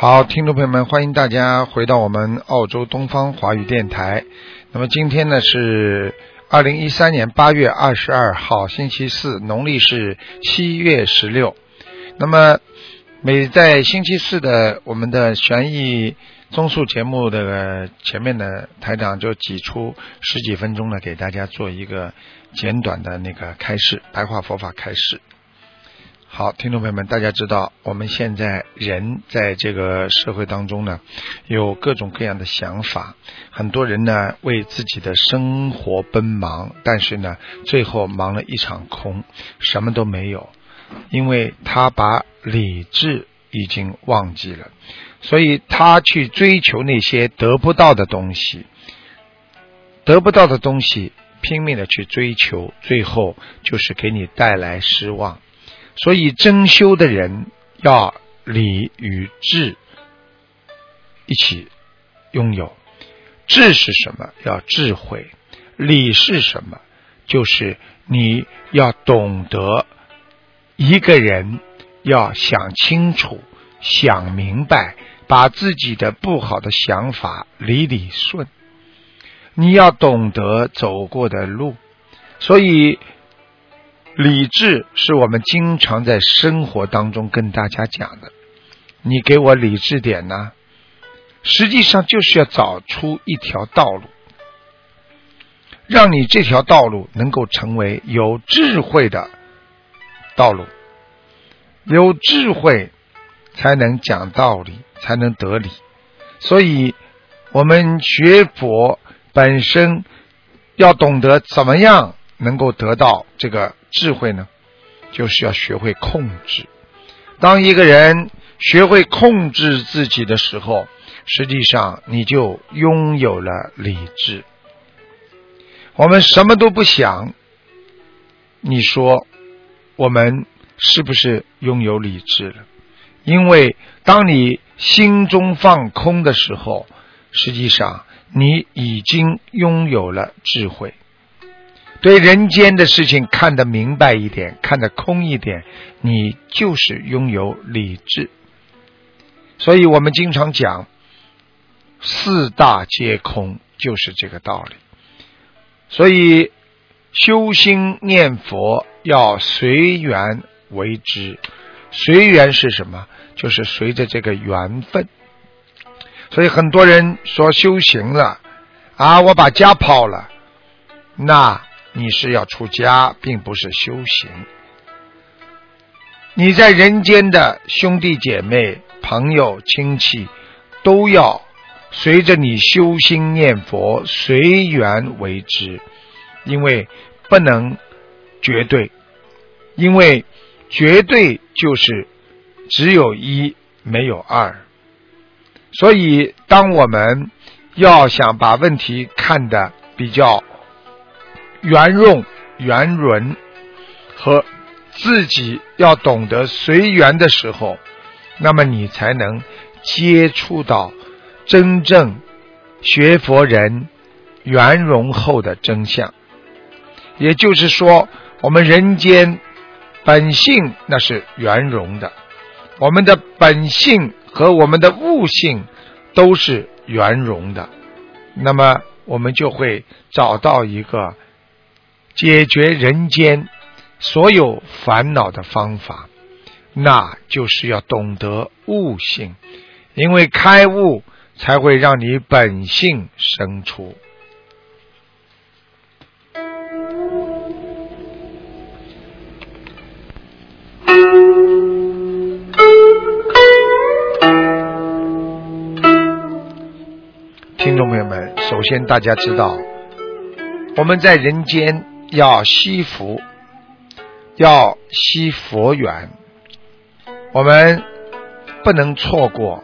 好，听众朋友们，欢迎大家回到我们澳洲东方华语电台。那么今天呢是二零一三年八月二十二号，星期四，农历是七月十六。那么每在星期四的我们的悬疑综述节目的前面呢，台长就挤出十几分钟呢，给大家做一个简短的那个开示，白话佛法开示。好，听众朋友们，大家知道，我们现在人在这个社会当中呢，有各种各样的想法。很多人呢为自己的生活奔忙，但是呢，最后忙了一场空，什么都没有，因为他把理智已经忘记了，所以他去追求那些得不到的东西，得不到的东西拼命的去追求，最后就是给你带来失望。所以，真修的人要理与智一起拥有。智是什么？要智慧。理是什么？就是你要懂得一个人要想清楚、想明白，把自己的不好的想法理理顺。你要懂得走过的路，所以。理智是我们经常在生活当中跟大家讲的，你给我理智点呢？实际上就是要找出一条道路，让你这条道路能够成为有智慧的道路。有智慧才能讲道理，才能得理。所以，我们学佛本身要懂得怎么样能够得到这个。智慧呢，就是要学会控制。当一个人学会控制自己的时候，实际上你就拥有了理智。我们什么都不想，你说我们是不是拥有理智了？因为当你心中放空的时候，实际上你已经拥有了智慧。对人间的事情看得明白一点，看得空一点，你就是拥有理智。所以我们经常讲四大皆空，就是这个道理。所以修心念佛要随缘为之，随缘是什么？就是随着这个缘分。所以很多人说修行了啊，我把家抛了，那。你是要出家，并不是修行。你在人间的兄弟姐妹、朋友、亲戚，都要随着你修心念佛，随缘为之，因为不能绝对，因为绝对就是只有一没有二。所以，当我们要想把问题看得比较。圆润、圆润和自己要懂得随缘的时候，那么你才能接触到真正学佛人圆融后的真相。也就是说，我们人间本性那是圆融的，我们的本性和我们的悟性都是圆融的，那么我们就会找到一个。解决人间所有烦恼的方法，那就是要懂得悟性，因为开悟才会让你本性生出。听众朋友们，首先大家知道，我们在人间。要惜福，要惜佛缘，我们不能错过，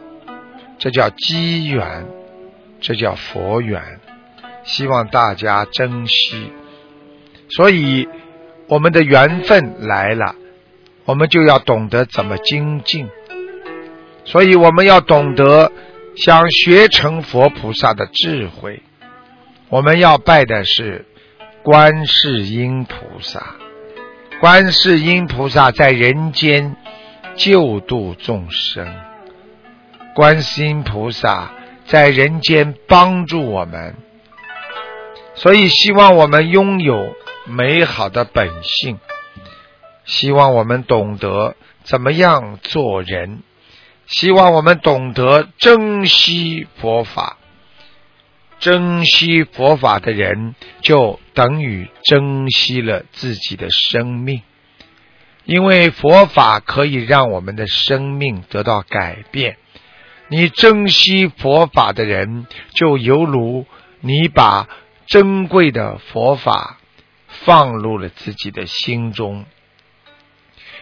这叫机缘，这叫佛缘，希望大家珍惜。所以，我们的缘分来了，我们就要懂得怎么精进。所以，我们要懂得想学成佛菩萨的智慧，我们要拜的是观世音菩萨。观世音菩萨在人间救度众生，观世音菩萨在人间帮助我们，所以希望我们拥有美好的本性，希望我们懂得怎么样做人，希望我们懂得珍惜佛法。珍惜佛法的人，就等于珍惜了自己的生命，因为佛法可以让我们的生命得到改变。你珍惜佛法的人，就犹如你把珍贵的佛法放入了自己的心中，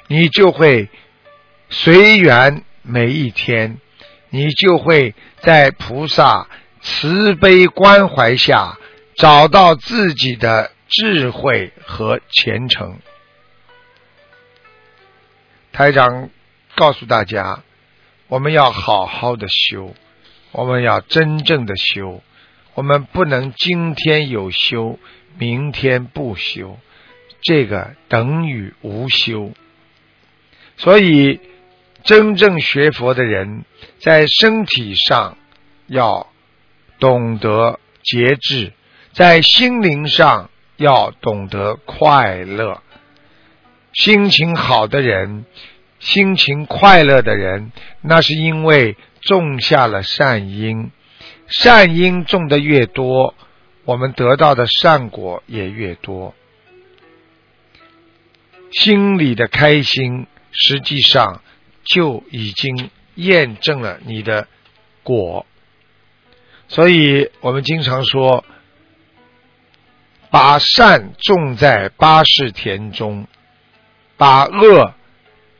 你就会随缘每一天，你就会在菩萨。慈悲关怀下，找到自己的智慧和前程。台长告诉大家，我们要好好的修，我们要真正的修，我们不能今天有修，明天不修，这个等于无修。所以，真正学佛的人，在身体上要。懂得节制，在心灵上要懂得快乐。心情好的人，心情快乐的人，那是因为种下了善因。善因种的越多，我们得到的善果也越多。心里的开心，实际上就已经验证了你的果。所以我们经常说，把善种在八士田中，把恶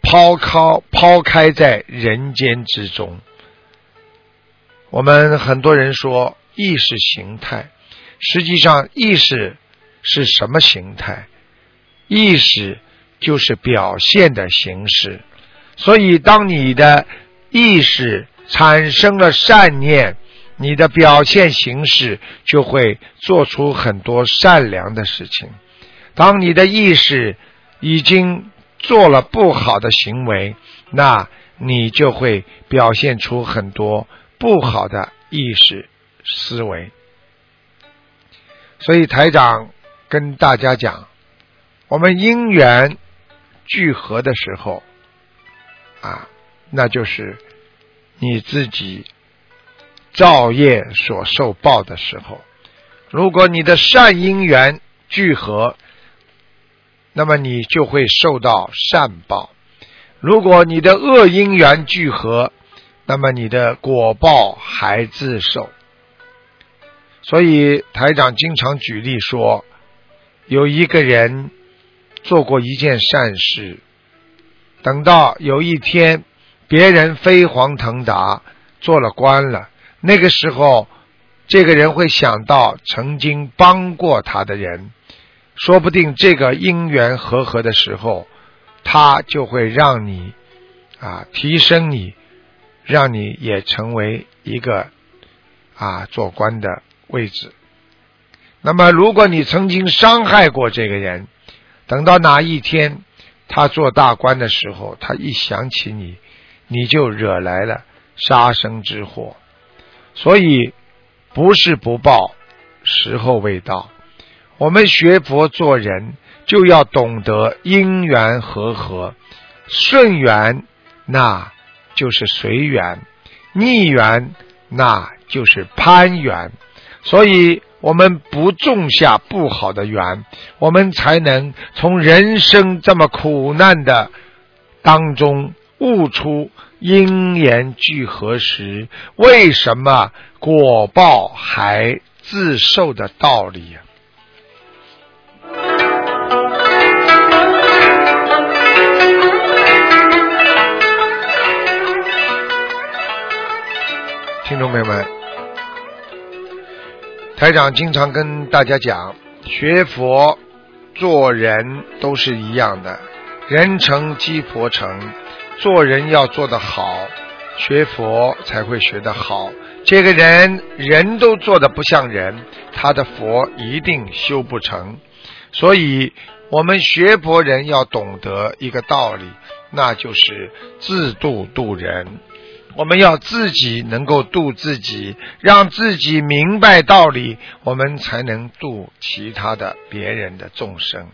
抛开抛开在人间之中。我们很多人说意识形态，实际上意识是什么形态？意识就是表现的形式。所以，当你的意识产生了善念。你的表现形式就会做出很多善良的事情。当你的意识已经做了不好的行为，那你就会表现出很多不好的意识思维。所以台长跟大家讲，我们因缘聚合的时候，啊，那就是你自己。造业所受报的时候，如果你的善因缘聚合，那么你就会受到善报；如果你的恶因缘聚合，那么你的果报还自受。所以台长经常举例说，有一个人做过一件善事，等到有一天别人飞黄腾达做了官了。那个时候，这个人会想到曾经帮过他的人，说不定这个因缘和合的时候，他就会让你啊提升你，让你也成为一个啊做官的位置。那么，如果你曾经伤害过这个人，等到哪一天他做大官的时候，他一想起你，你就惹来了杀生之祸。所以，不是不报，时候未到。我们学佛做人，就要懂得因缘和合，顺缘那就是随缘，逆缘那就是攀缘。所以，我们不种下不好的缘，我们才能从人生这么苦难的当中悟出。因缘聚合时，为什么果报还自受的道理呀？听众朋友们，台长经常跟大家讲，学佛做人都是一样的，人成鸡婆成。做人要做得好，学佛才会学得好。这个人人都做的不像人，他的佛一定修不成。所以，我们学佛人要懂得一个道理，那就是自度度人。我们要自己能够度自己，让自己明白道理，我们才能度其他的别人的众生。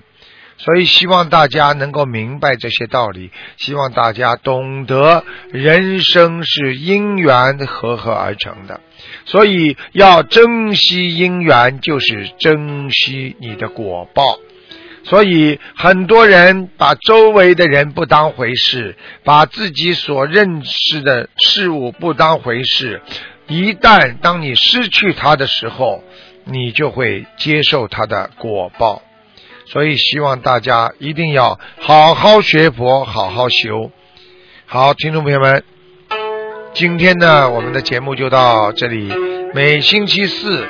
所以，希望大家能够明白这些道理，希望大家懂得人生是因缘合合而成的。所以，要珍惜因缘，就是珍惜你的果报。所以很多人把周围的人不当回事，把自己所认识的事物不当回事。一旦当你失去他的时候，你就会接受他的果报。所以希望大家一定要好好学佛，好好修。好，听众朋友们，今天呢，我们的节目就到这里。每星期四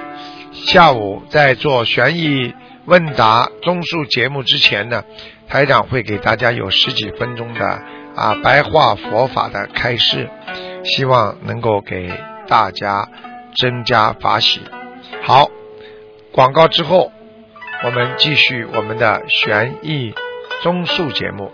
下午在做悬疑。问答综述节目之前呢，台长会给大家有十几分钟的啊白话佛法的开示，希望能够给大家增加法喜。好，广告之后，我们继续我们的悬疑综述节目。